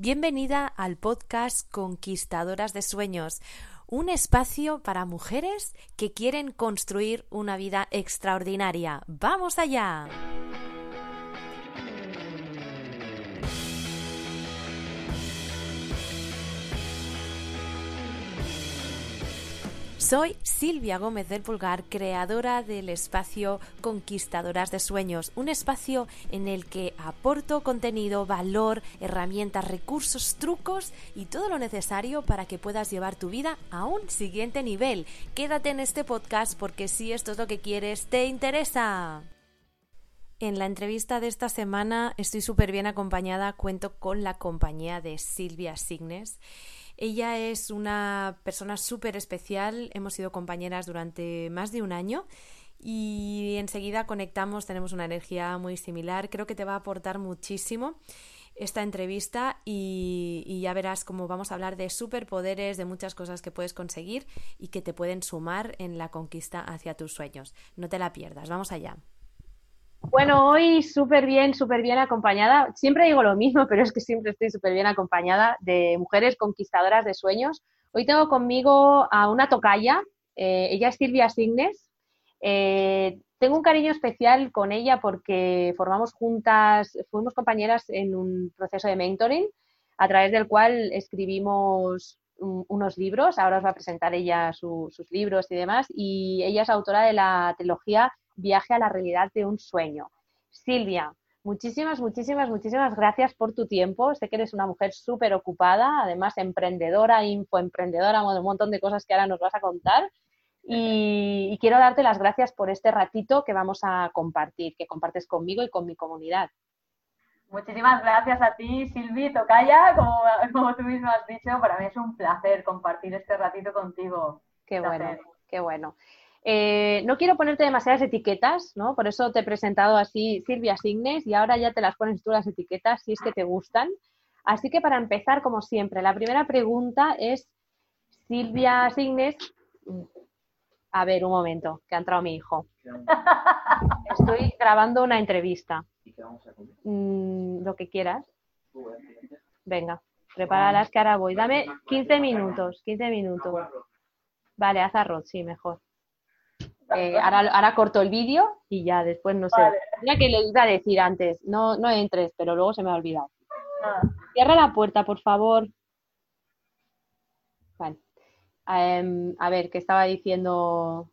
Bienvenida al podcast Conquistadoras de Sueños, un espacio para mujeres que quieren construir una vida extraordinaria. ¡Vamos allá! Soy Silvia Gómez del Pulgar, creadora del espacio Conquistadoras de Sueños, un espacio en el que aporto contenido, valor, herramientas, recursos, trucos y todo lo necesario para que puedas llevar tu vida a un siguiente nivel. Quédate en este podcast porque si esto es lo que quieres, te interesa. En la entrevista de esta semana estoy súper bien acompañada, cuento con la compañía de Silvia Signes ella es una persona súper especial, hemos sido compañeras durante más de un año y enseguida conectamos, tenemos una energía muy similar, creo que te va a aportar muchísimo esta entrevista y, ya verás cómo vamos a hablar de superpoderes, de muchas cosas que puedes conseguir y que te pueden sumar en la conquista hacia tus sueños. No te la pierdas, vamos allá. Bueno, hoy súper bien, súper bien acompañada. Siempre digo lo mismo, pero es que siempre estoy súper bien acompañada de mujeres conquistadoras de sueños. Hoy tengo conmigo a una tocaya, eh, ella es Silvia Signes. Eh, tengo un cariño especial con ella porque formamos juntas, fuimos compañeras en un proceso de mentoring a través del cual escribimos unos libros. Ahora os va a presentar ella sus libros y demás. Y ella es autora de la trilogía viaje a la realidad de un sueño. Silvia, muchísimas, muchísimas, muchísimas gracias por tu tiempo. Sé que eres una mujer súper ocupada, además emprendedora, infoemprendedora, un montón de cosas que ahora nos vas a contar. Y, quiero darte las gracias por este ratito que vamos a compartir, que compartes conmigo y con mi comunidad. Muchísimas gracias a ti, Silvi Tocaya. Como, como tú mismo has dicho, para mí es un placer compartir este ratito contigo. Qué bueno, qué bueno. Eh, no quiero ponerte demasiadas etiquetas, ¿no? Por eso te he presentado así Silvia Signes y ahora ya te las pones tú las etiquetas si es que te gustan. Así que para empezar, como siempre, la primera pregunta es, Silvia Signes, a ver, un momento, que ha entrado mi hijo. Estoy grabando una entrevista. Mm, lo que quieras. Venga, prepáralas que ahora voy. Dame 15 minutos, 15 minutos. Vale, haz arroz, sí, mejor. Eh, ahora, corto el vídeo y ya después no sé. Mira que le iba a decir antes, no, no entres, pero luego se me ha olvidado. Ah. Cierra la puerta, por favor. Vale. Em, a ver, ¿qué estaba diciendo?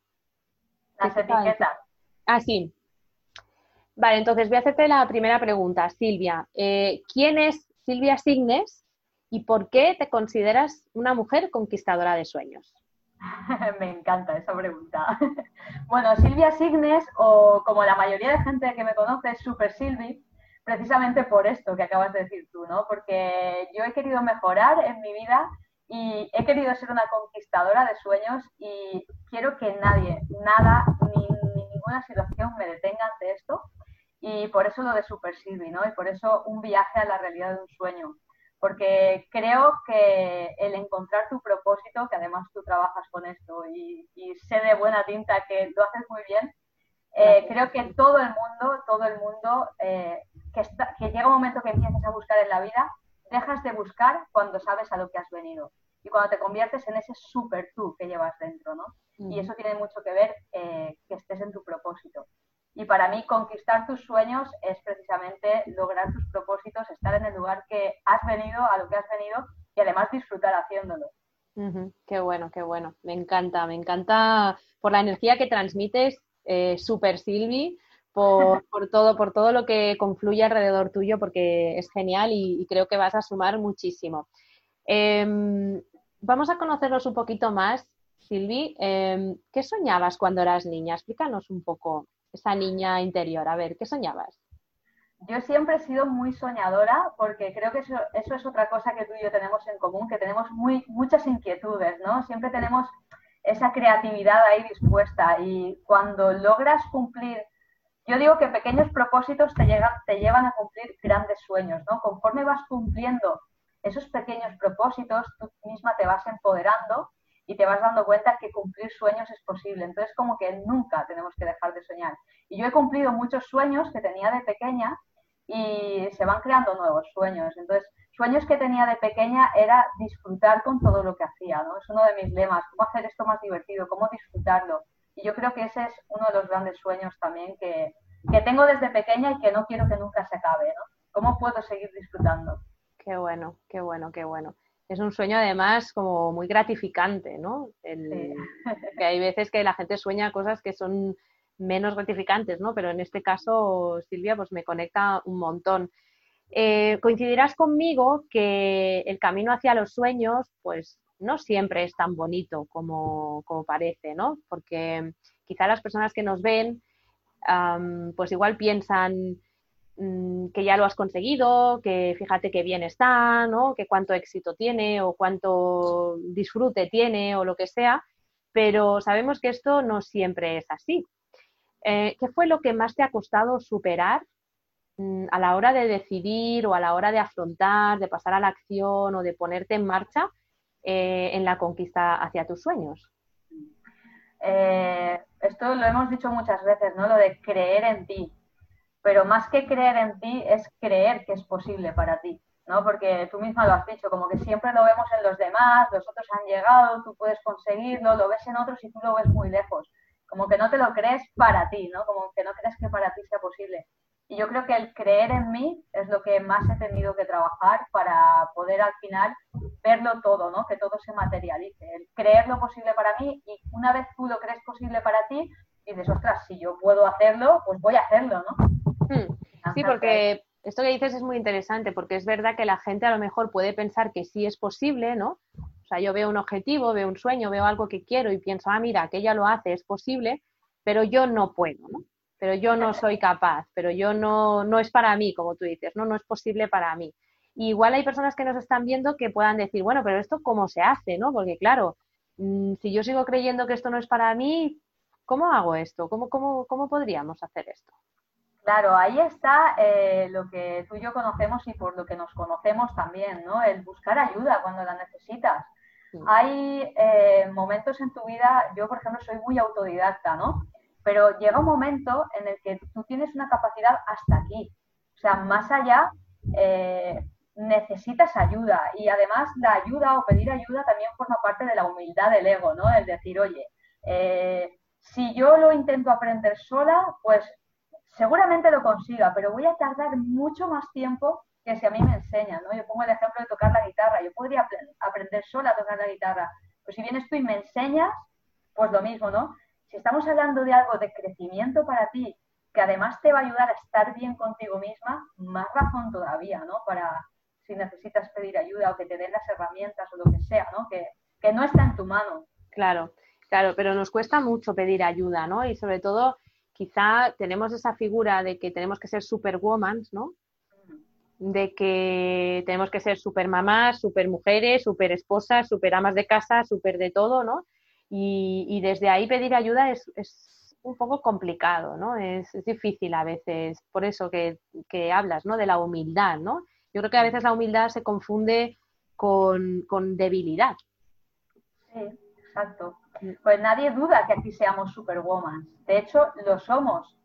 Las etiquetas. Ah, sí. Vale, entonces voy a hacerte la primera pregunta, Silvia. Eh, ¿Quién es Silvia Signes y por qué te consideras una mujer conquistadora de sueños? Me encanta esa pregunta. bueno, Silvia Signes, o como la mayoría de gente que me conoce, es Super Silvi, precisamente por esto que acabas de decir tú, ¿no? Porque yo he querido mejorar en mi vida y he querido ser una conquistadora de sueños y quiero que nadie, nada, ni, ninguna situación me detenga ante esto. Y por eso lo de Super Silvi, ¿no? Y por eso un viaje a la realidad de un sueño porque creo que el encontrar tu propósito, que además tú trabajas con esto y, sé de buena tinta que lo haces muy bien, eh, creo que todo el mundo, todo el mundo, eh, que, que llega un momento que empiezas a buscar en la vida, dejas de buscar cuando sabes a lo que has venido y cuando te conviertes en ese super tú que llevas dentro, ¿no? Y eso tiene mucho que ver eh, que estés en tu propósito. Y para mí conquistar tus sueños es precisamente lograr tus propósitos, estar en el lugar que has venido, a lo que has venido y además disfrutar haciéndolo. Qué bueno, qué bueno. Me encanta, me encanta por la energía que transmites, eh, Super Silvi, por, todo, por todo lo que confluye alrededor tuyo, porque es genial y, creo que vas a sumar muchísimo. Em, vamos a conocernos un poquito más, Silvi. Em, ¿Qué soñabas cuando eras niña? Explícanos un poco esa niña interior? A ver, ¿qué soñabas? Yo siempre he sido muy soñadora porque creo que eso, es otra cosa que tú y yo tenemos en común, que tenemos muy, muchas inquietudes, ¿no? Siempre tenemos esa creatividad ahí dispuesta y cuando logras cumplir, yo digo que pequeños propósitos te, te llevan a cumplir grandes sueños, ¿no? Conforme vas cumpliendo esos pequeños propósitos, tú misma te vas empoderando y te vas dando cuenta que cumplir sueños es posible. Entonces, como que nunca tenemos que dejar de soñar. Y yo he cumplido muchos sueños que tenía de pequeña y se van creando nuevos sueños. Entonces, sueños que tenía de pequeña era disfrutar con todo lo que hacía, ¿no? Es uno de mis lemas, cómo hacer esto más divertido, cómo disfrutarlo. Y yo creo que ese es uno de los grandes sueños también que, que tengo desde pequeña y que no quiero que nunca se acabe, ¿no? ¿Cómo puedo seguir disfrutando? Qué bueno, qué bueno, qué bueno. Es un sueño además como muy gratificante, ¿no? que hay veces que la gente sueña cosas que son menos gratificantes, ¿no? Pero en este caso, Silvia, pues me conecta un montón. Eh, coincidirás conmigo que el camino hacia los sueños, pues no siempre es tan bonito como, parece, ¿no? Porque quizá las personas que nos ven, pues igual piensan mm, que ya lo has conseguido, que fíjate qué bien está, ¿no? Que cuánto éxito tiene o cuánto disfrute tiene o lo que sea, pero sabemos que esto no siempre es así. Eh, ¿Qué fue lo que más te ha costado superar mm, a la hora de decidir o a la hora de afrontar, de pasar a la acción o de ponerte en marcha eh, en la conquista hacia tus sueños? Eh, esto lo hemos dicho muchas veces, ¿no? Lo de creer en ti. Pero más que creer en ti es creer que es posible para ti, ¿no? Porque tú misma lo has dicho, como que siempre lo vemos en los demás, los otros han llegado, tú puedes conseguirlo, lo ves en otros y tú lo ves muy lejos como que no te lo crees para ti, ¿no? Como que no crees que para ti sea posible. Y yo creo que el creer en mí es lo que más he tenido que trabajar para poder al final verlo todo, ¿no? Que todo se materialice. El creer lo posible para mí y una vez tú lo crees posible para ti, dices, ostras, si yo puedo hacerlo, pues voy a hacerlo, ¿no? Sí, porque esto que dices es muy interesante, porque es verdad que la gente a lo mejor puede pensar que sí es posible, ¿no? O sea, yo veo un objetivo, veo un sueño, veo algo que quiero y pienso, ah, mira, que ella lo hace, es posible, pero yo no puedo, ¿no? Pero yo no soy capaz, pero yo no, no es para mí, como tú dices, ¿no? No es posible para mí. igual hay personas que nos están viendo que puedan decir, bueno, pero esto cómo se hace, ¿no? Porque claro, mm, si yo sigo creyendo que esto no es para mí, ¿cómo hago esto? ¿Cómo, cómo, cómo podríamos hacer esto? Claro, ahí está eh, lo que tú y yo conocemos y por lo que nos conocemos también, ¿no? El buscar ayuda cuando la necesitas. Hay eh, momentos en tu vida, yo por ejemplo soy muy autodidacta, ¿no? Pero llega un momento en el que tú tienes una capacidad hasta aquí. O sea, más allá eh, necesitas ayuda y además la ayuda o pedir ayuda también forma parte de la humildad del ego, ¿no? El decir, oye, eh, si yo lo intento aprender sola, pues seguramente lo consiga, pero voy a tardar mucho más tiempo que si a mí me enseñan, ¿no? Yo pongo el ejemplo de tocar la guitarra, yo podría aprender sola a tocar la guitarra, pero si vienes tú y me enseñas, pues lo mismo, ¿no? Si estamos hablando de algo de crecimiento para ti, que además te va a ayudar a estar bien contigo misma, más razón todavía, ¿no? Para si necesitas pedir ayuda o que te den las herramientas o lo que sea, ¿no? Que, que no está en tu mano. Claro, claro, pero nos cuesta mucho pedir ayuda, ¿no? Y sobre todo, quizá tenemos esa figura de que tenemos que ser superwoman, ¿no? de que tenemos que ser super mamás, super mujeres, super esposas, de casa, super de todo, ¿no? Y, desde ahí pedir ayuda es, un poco complicado, ¿no? Es, difícil a veces, por eso que, hablas, ¿no? De la humildad, ¿no? Yo creo que a veces la humildad se confunde con, con debilidad. Sí, exacto. Pues nadie duda que aquí seamos superwoman. De hecho, lo somos.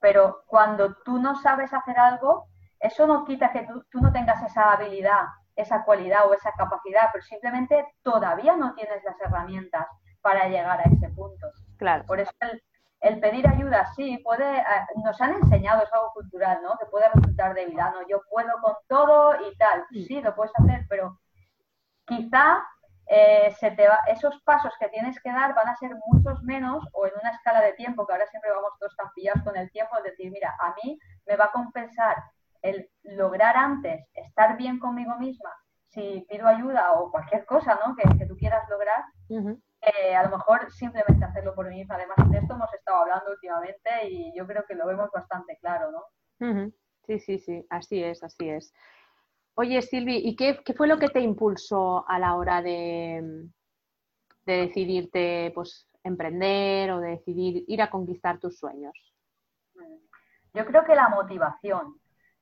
Pero cuando tú no sabes hacer algo, eso no quita que tú, no tengas esa habilidad, esa cualidad o esa capacidad, pero simplemente todavía no tienes las herramientas para llegar a ese punto. Claro. Por eso el, pedir ayuda, sí, puede, eh, nos han enseñado, es algo cultural, ¿no? Que puede resultar débil, ¿no? Yo puedo con todo y tal. Sí, lo puedes hacer, pero quizá eh, se te va, esos pasos que tienes que dar van a ser muchos menos o en una escala de tiempo, que ahora siempre vamos todos tan pillados con el tiempo, es decir, mira, a mí me va a compensar el lograr antes estar bien conmigo misma, si pido ayuda o cualquier cosa ¿no? que, tú quieras lograr, eh, a lo mejor simplemente hacerlo por mí misma. Además, de esto hemos estado hablando últimamente y yo creo que lo vemos bastante claro, ¿no? Sí, sí, sí, así es, así es. Oye, Silvi, ¿y qué, fue lo que te impulsó a la hora de, de decidirte pues, emprender o de decidir ir a conquistar tus sueños? Yo creo que la motivación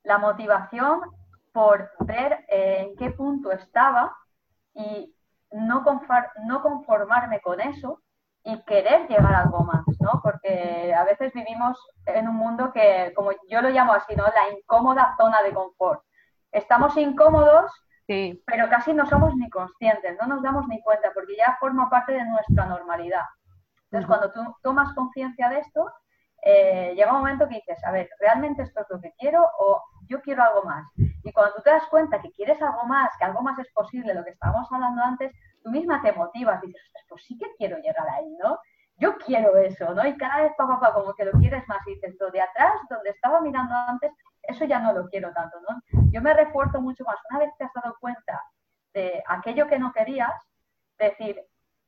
la motivación por ver eh, en qué punto estaba y no, no conformarme con eso y querer llegar a algo más, ¿no? Porque a veces vivimos en un mundo que, como yo lo llamo así, ¿no? La incómoda zona de confort. Estamos incómodos Sí. Pero casi no somos ni conscientes, no nos damos ni cuenta, porque ya forma parte de nuestra normalidad. Entonces, cuando tú tomas conciencia de esto, eh, llega un momento que dices, a ver, ¿realmente esto es lo que quiero o yo quiero algo más? Y cuando tú te das cuenta que quieres algo más, que algo más es posible, lo que estábamos hablando antes, tú misma te motivas, dices, pues sí que quiero llegar ahí, ¿no? Yo quiero eso, ¿no? Y cada vez, papá, pa, como que lo quieres más y dices, lo de atrás, donde estaba mirando antes, eso ya no lo quiero tanto, ¿no? Yo me refuerzo mucho más. Una vez que has dado cuenta de aquello que no querías, decir,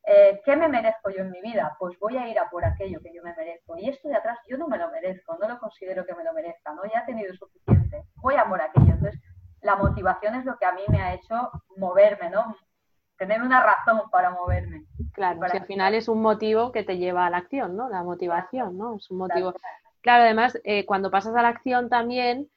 eh, ¿qué me merezco yo en mi vida? Pues voy a ir a por aquello que yo me merezco. Y esto de atrás yo no me lo merezco, no lo considero que me lo merezca, ¿no? Ya he tenido suficiente. Voy a por aquello. Entonces, la motivación es lo que a mí me ha hecho moverme, ¿no? Tener una razón para moverme. Claro, al final es un motivo que te lleva a la acción, ¿no? La motivación, ¿no? Es un motivo. Claro, además, eh, cuando pasas a la acción también,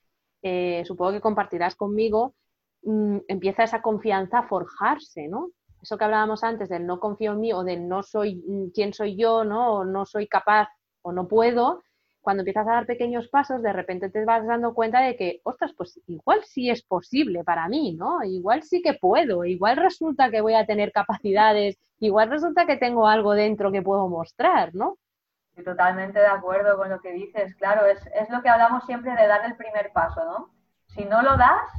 eh, supongo que compartirás conmigo, mm, empieza esa confianza a forjarse, ¿no? eso que hablábamos antes del no confío en mí o del no soy mm, quién soy yo, ¿no? O no soy capaz o no puedo, cuando empiezas a dar pequeños pasos, de repente te vas dando cuenta de que, ostras, pues igual sí es posible para mí, ¿no? Igual sí que puedo, igual resulta que voy a tener capacidades, igual resulta que tengo algo dentro que puedo mostrar, ¿no? Estoy totalmente de acuerdo con lo que dices, claro, es, es lo que hablamos siempre de dar el primer paso, ¿no? Si no lo das,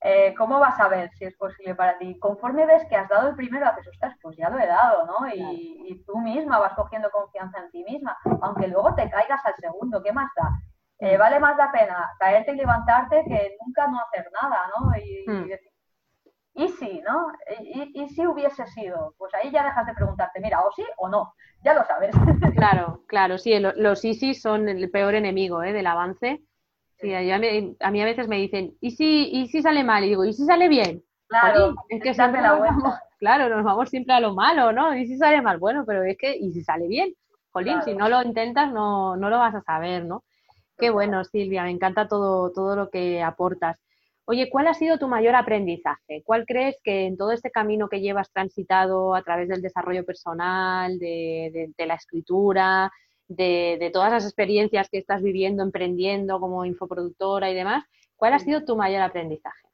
eh, ¿cómo vas a ver si es posible para ti? Conforme ves que has dado el primero, haces, ostras, pues ya lo he dado, ¿no? Y, tú misma vas cogiendo confianza en ti misma, aunque luego te caigas al segundo, ¿qué más da? Eh, vale más la pena caerte y levantarte que nunca no hacer nada, ¿no? Y, hmm. y, sí, ¿no? Y, si hubiese sido, pues ahí ya dejas de preguntarte, mira, o sí o no, ya lo sabes. Claro, claro, sí, los sí sí son el peor enemigo ¿eh? del avance Sí, a mí, a mí a veces me dicen, ¿y si, ¿y si sale mal? Y digo, ¿y si sale bien? Claro, es que siempre la claro, nos vamos siempre a lo malo, ¿no? ¿Y si sale mal? Bueno, pero es que, ¿y si sale bien? Jolín, si no lo intentas, no, no lo vas a saber, ¿no? Qué bueno, Silvia, me encanta todo, todo lo que aportas. Oye, ¿cuál ha sido tu mayor aprendizaje? ¿Cuál crees que en todo este camino que llevas transitado a través del desarrollo personal, de, de la escritura, de, todas las experiencias que estás viviendo, emprendiendo como infoproductora y demás, ¿cuál ha sido tu mayor aprendizaje?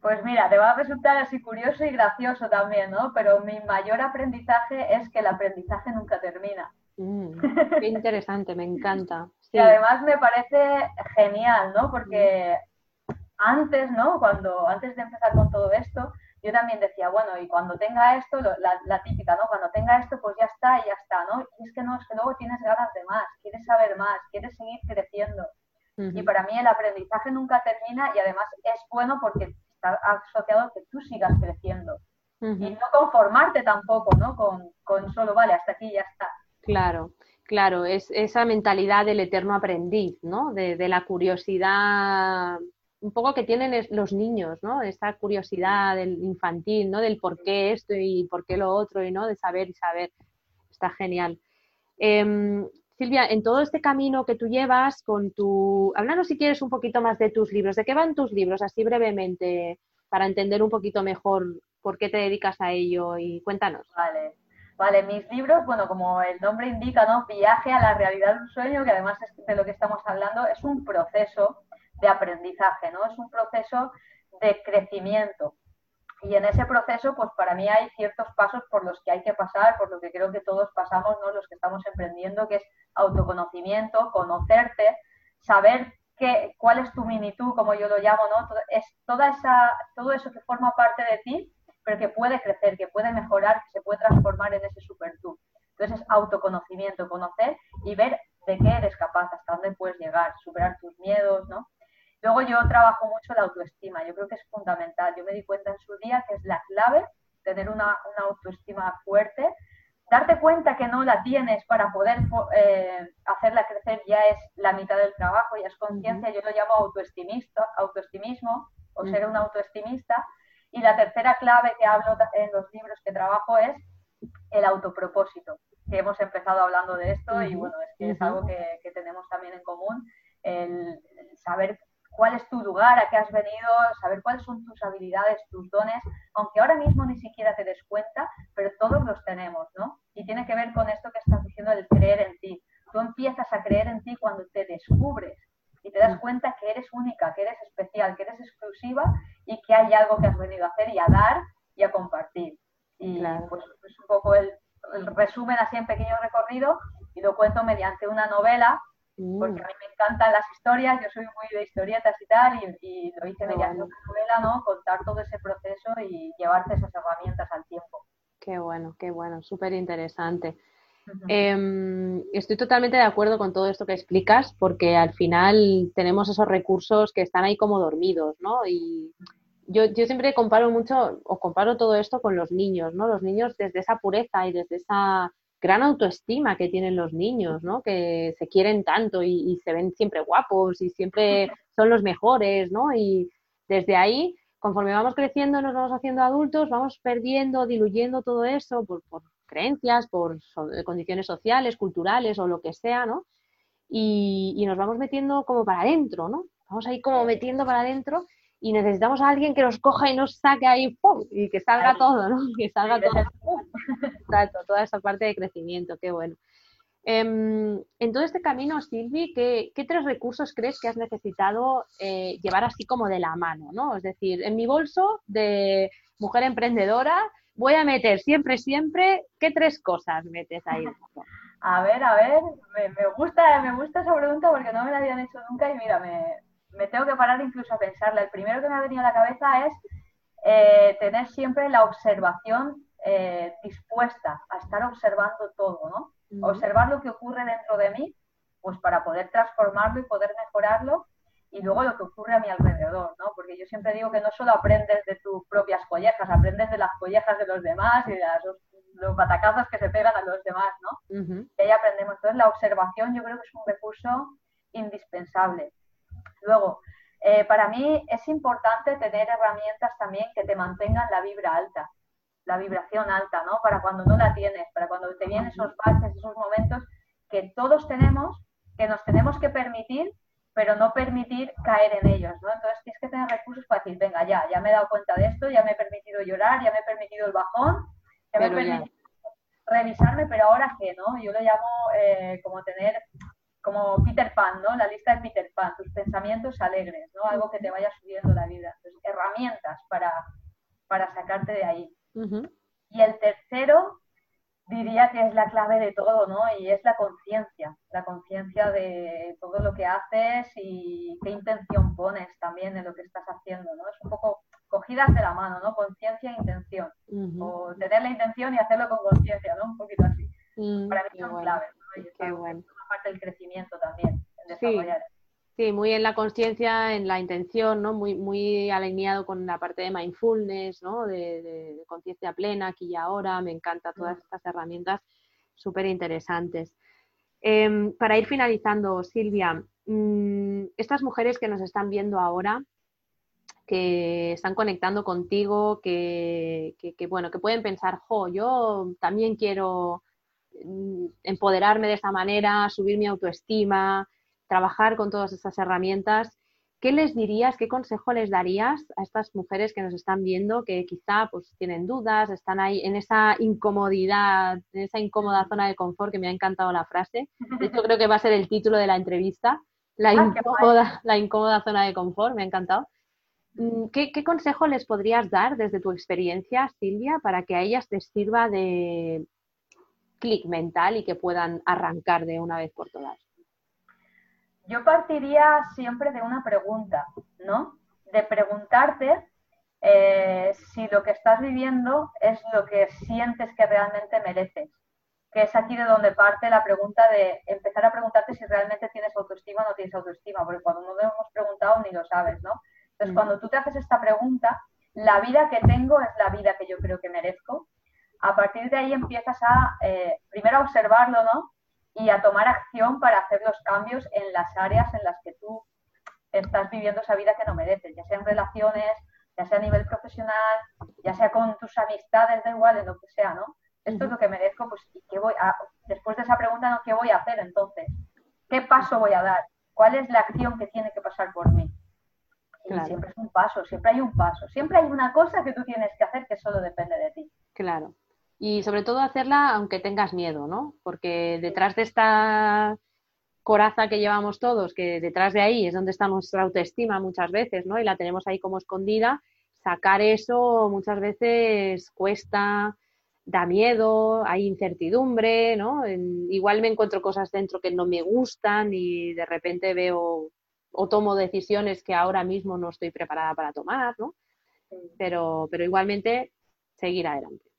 Pues mira, te va a resultar así curioso y gracioso también, ¿no? Pero mi mayor aprendizaje es que el aprendizaje nunca termina. Mm, qué interesante, me encanta. Y además me parece genial, ¿no? Porque antes, ¿no? Cuando antes de empezar con todo esto, yo también decía, bueno, y cuando tenga esto, la, típica, ¿no? Cuando tenga esto, pues ya está, y ya está, ¿no? Y es que no, es que luego tienes ganas de más, quieres saber más, quieres seguir creciendo. Y para mí el aprendizaje nunca termina y además es bueno porque está asociado a que tú sigas creciendo. Y no conformarte tampoco, ¿no? Con, con solo, vale, hasta aquí ya está. Claro, claro, es esa mentalidad del eterno aprendiz, ¿no? De, de la curiosidad un poco que tienen los niños, ¿no? Esta curiosidad del infantil, ¿no? Del por qué esto y por qué lo otro, y no de saber y saber. Está genial. Em, Silvia, en todo este camino que tú llevas con tu... Háblanos si quieres un poquito más de tus libros. ¿De qué van tus libros? Así brevemente, para entender un poquito mejor por qué te dedicas a ello y cuéntanos. Vale. Vale, mis libros, bueno, como el nombre indica, ¿no? Viaje a la realidad de un sueño, que además es de lo que estamos hablando, es un proceso de aprendizaje, ¿no? Es un proceso de crecimiento. Y en ese proceso, pues para mí hay ciertos pasos por los que hay que pasar, por lo que creo que todos pasamos, ¿no? Los que estamos emprendiendo, que es autoconocimiento, conocerte, saber qué, cuál es tu mini tú, como yo lo llamo, ¿no? Es toda esa, todo eso que forma parte de ti, pero que puede crecer, que puede mejorar, que se puede transformar en ese super tú. Entonces es autoconocimiento, conocer y ver de qué eres capaz, hasta dónde puedes llegar, superar tus miedos, ¿no? Luego yo trabajo mucho la autoestima, yo creo que es fundamental. Yo me di cuenta en su día que es la clave tener una, autoestima fuerte. Darte cuenta que no la tienes para poder eh, hacerla crecer ya es la mitad del trabajo, ya es conciencia, yo lo llamo autoestimista, autoestimismo o ser un autoestimista. Y la tercera clave que hablo en los libros que trabajo es el autopropósito, que hemos empezado hablando de esto y bueno, es que es algo que, que tenemos también en común, el saber cuál es tu lugar, a qué has venido, saber cuáles son tus habilidades, tus dones, aunque ahora mismo ni siquiera te des cuenta, pero todos los tenemos, ¿no? Y tiene que ver con esto que estás diciendo, el creer en ti. Tú empiezas a creer en ti cuando te descubres y te das mm. cuenta que eres única, que eres especial, que eres exclusiva y que hay algo que has venido a hacer y a dar y a compartir. Y pues es un poco el, resumen así en pequeño recorrido y lo cuento mediante una novela porque a mí me encantan las historias, yo soy muy de historietas y tal, y, lo hice mediante una novela, ¿no? Contar todo ese proceso y llevarte esas herramientas al tiempo. Qué bueno, qué bueno, súper interesante. Em, estoy totalmente de acuerdo con todo esto que explicas, porque al final tenemos esos recursos que están ahí como dormidos, ¿no? Y yo, yo siempre comparo mucho, o comparo todo esto con los niños, ¿no? Los niños desde esa pureza y desde esa gran autoestima que tienen los niños, ¿no? Que se quieren tanto y, se ven siempre guapos y siempre son los mejores, ¿no? Y desde ahí, conforme vamos creciendo, nos vamos haciendo adultos, vamos perdiendo, diluyendo todo eso por, creencias, por condiciones sociales, culturales o lo que sea, ¿no? Y, y nos vamos metiendo como para adentro, ¿no? Vamos ahí como metiendo para adentro y necesitamos a alguien que nos coja y nos saque ahí ¡pum! y que salga todo, ¿no? Que salga todo. Exacto, toda esa parte de crecimiento, qué bueno. Em, en todo este camino, Silvi, ¿qué, tres recursos crees que has necesitado eh, llevar así como de la mano? ¿no? Es decir, en mi bolso de mujer emprendedora voy a meter siempre, siempre, ¿qué tres cosas metes ahí? A ver, a ver, me, me gusta, me gusta esa pregunta porque no me la habían hecho nunca y mira, me, me tengo que parar incluso a pensarla. El primero que me ha venido a la cabeza es eh, tener siempre la observación eh, dispuesta a estar observando todo, ¿no? Observar lo que ocurre dentro de mí, pues para poder transformarlo y poder mejorarlo, y luego lo que ocurre a mi alrededor, ¿no? Porque yo siempre digo que no solo aprendes de tus propias collejas, aprendes de las collejas de los demás y de los batacazos que se pegan a los demás, ¿no? Y ahí aprendemos. Entonces, la observación yo creo que es un recurso indispensable. Luego, eh, para mí es importante tener herramientas también que te mantengan la vibra alta, la vibración alta, ¿no? Para cuando no la tienes, para cuando te vienen esos baches, esos momentos que todos tenemos, que nos tenemos que permitir, pero no permitir caer en ellos, ¿no? Entonces tienes que tener recursos para decir, venga, ya, ya me he dado cuenta de esto, ya me he permitido llorar, ya me he permitido el bajón, ya me he permitido revisarme, pero ahora qué, ¿no? Yo lo llamo eh, como tener como Peter Pan, ¿no? La lista de Peter Pan, tus pensamientos alegres, ¿no? Algo que te vaya subiendo la vida. Entonces, herramientas para, para sacarte de ahí. Y el tercero, diría que es la clave de todo, ¿no? Y es la conciencia, la conciencia de todo lo que haces y qué intención pones también en lo que estás haciendo, ¿no? Es un poco cogidas de la mano, ¿no? Conciencia e intención. O tener la intención y hacerlo con conciencia, ¿no? Un poquito así. Mm, para mí son claves, ¿no? Y qué bueno parte del crecimiento también, desarrollar. Sí. muy en la conciencia, en la intención, ¿no? Muy, muy alineado con la parte de mindfulness, ¿no? De, conciencia plena, aquí y ahora. Me encantan todas mm. estas herramientas súper interesantes. Em, para ir finalizando, Silvia, mm, estas mujeres que nos están viendo ahora, que están conectando contigo, que, que, bueno, que pueden pensar, jo, yo también quiero empoderarme de esa manera, subir mi autoestima, trabajar con todas estas herramientas. ¿Qué les dirías, qué consejo les darías a estas mujeres que nos están viendo, que quizá pues tienen dudas, están ahí en esa incomodidad, en esa incómoda zona de confort, que me ha encantado la frase? De hecho, creo que va a ser el título de la entrevista, la, ah, incómoda, la incómoda zona de confort, me ha encantado. Mm, ¿Qué, ¿Qué, consejo les podrías dar desde tu experiencia, Silvia, para que a ellas les sirva de, clic mental y que puedan arrancar de una vez por todas? Yo partiría siempre de una pregunta, ¿no? De preguntarte eh, si lo que estás viviendo es lo que sientes que realmente mereces. Que es aquí de donde parte la pregunta de empezar a preguntarte si realmente tienes autoestima o no tienes autoestima, porque cuando no lo hemos preguntado ni lo sabes, ¿no? Entonces, mm. cuando tú te haces esta pregunta, la vida que tengo es la vida que yo creo que merezco a partir de ahí empiezas a, eh, primero a observarlo, ¿no? Y a tomar acción para hacer los cambios en las áreas en las que tú estás viviendo esa vida que no mereces, ya sea en relaciones, ya sea a nivel profesional, ya sea con tus amistades, da igual, en lo que sea, ¿no? Esto es lo que merezco, pues, ¿y qué voy a, después de esa pregunta, ¿no? ¿qué voy a hacer entonces? ¿Qué paso voy a dar? ¿Cuál es la acción que tiene que pasar por mí? Y siempre es un paso, siempre hay un paso, siempre hay una cosa que tú tienes que hacer que solo depende de ti. Claro y sobre todo hacerla aunque tengas miedo, ¿no? Porque detrás de esta coraza que llevamos todos, que detrás de ahí es donde está nuestra autoestima muchas veces, ¿no? Y la tenemos ahí como escondida, sacar eso muchas veces cuesta, da miedo, hay incertidumbre, ¿no? igual me encuentro cosas dentro que no me gustan y de repente veo o tomo decisiones que ahora mismo no estoy preparada para tomar, ¿no? Pero, pero igualmente seguir adelante.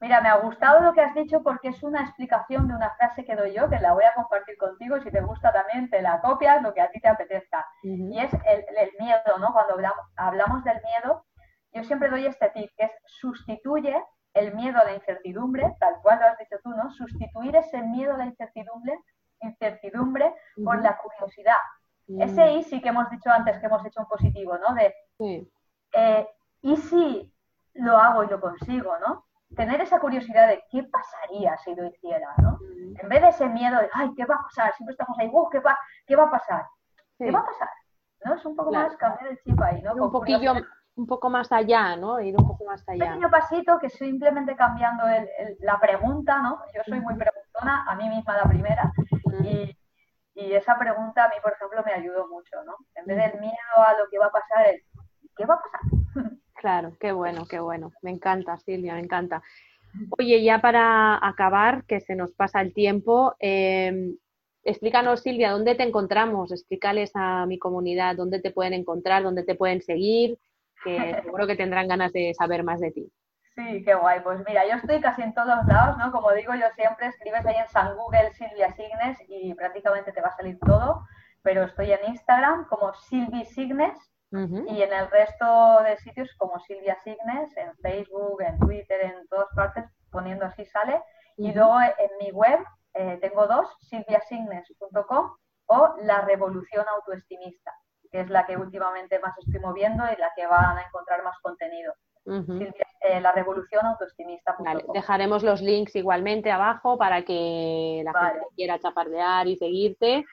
Mira, me ha gustado lo que has dicho porque es una explicación de una frase que doy yo, que la voy a compartir contigo si te gusta también te la copias, lo que a ti te apetezca. Y es el, miedo, ¿no? Cuando hablamos, del miedo, yo siempre doy este tip, que es sustituye el miedo a la incertidumbre, tal cual lo has dicho tú, ¿no? Sustituir ese miedo a la incertidumbre, incertidumbre por la curiosidad. Ese y sí que hemos dicho antes que hemos hecho un positivo, ¿no? De, eh, ¿y si lo hago y lo consigo, ¿no? Tener esa curiosidad de qué pasaría si lo hiciera, ¿no? Mm. En vez de ese miedo de, ay, ¿qué va a pasar? Siempre estamos ahí, ¿qué, va, ¿qué va a pasar? ¿Qué va a pasar? ¿No? Es un poco más cambiar el chip ahí, ¿no? un poquillo, un poco más allá, ¿no? Ir un poco más allá. Un pequeño pasito que simplemente cambiando la pregunta, ¿no? Yo soy muy preguntona, a mí misma la primera, y, y, esa pregunta a mí, por ejemplo, me ayudó mucho, ¿no? En vez del miedo a lo que va a pasar, el, ¿qué va a pasar? Claro, qué bueno, qué bueno. Me encanta, Silvia, me encanta. Oye, ya para acabar, que se nos pasa el tiempo, em, explícanos, Silvia, ¿dónde te encontramos? Explícales a mi comunidad dónde te pueden encontrar, dónde te pueden seguir, que seguro que tendrán ganas de saber más de ti. Sí, qué guay. Pues mira, yo estoy casi en todos lados, ¿no? Como digo yo siempre, escribes ahí en San Google Silvia Signes y prácticamente te va a salir todo, pero estoy en Instagram como Silvi Signes y en el resto de sitios como Silvia Signes, en Facebook, en Twitter, en todas partes, poniendo así sale. Y luego en mi web eh, tengo dos, silviasignes.com o La Revolución Autoestimista, que es la que últimamente más estoy moviendo y la que van a encontrar más contenido. Eh, la Revolución Autoestimista. dejaremos los links igualmente abajo para que la gente que quiera chapardear y seguirte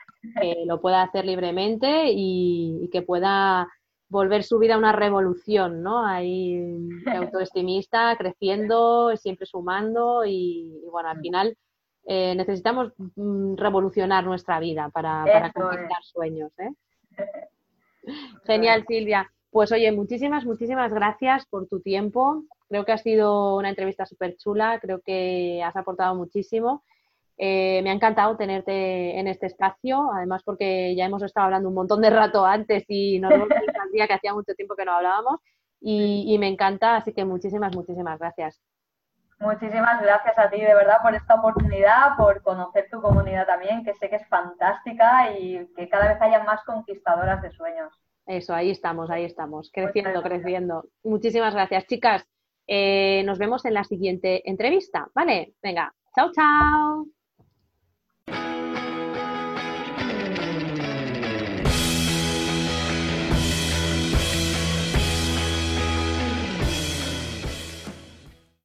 lo pueda hacer libremente y que pueda volver su vida a una revolución, ¿no? Ahí autoestimista, creciendo, siempre sumando y, bueno, al final eh, necesitamos mm, revolucionar nuestra vida para, para conquistar sueños, ¿eh? Genial, Silvia. Pues oye, muchísimas, muchísimas gracias por tu tiempo. Creo que ha sido una entrevista súper chula, creo que has aportado muchísimo eh, me ha encantado tenerte en este espacio, además porque ya hemos estado hablando un montón de rato antes y nos hemos día que hacía mucho tiempo que no hablábamos y, me encanta, así que muchísimas, muchísimas gracias. Muchísimas gracias a ti, de verdad, por esta oportunidad, por conocer tu comunidad también, que sé que es fantástica y que cada vez haya más conquistadoras de sueños. Eso, ahí estamos, ahí estamos, creciendo, creciendo. Muchísimas gracias, chicas. Eh, nos vemos en la siguiente entrevista, ¿vale? Venga, chao, chao.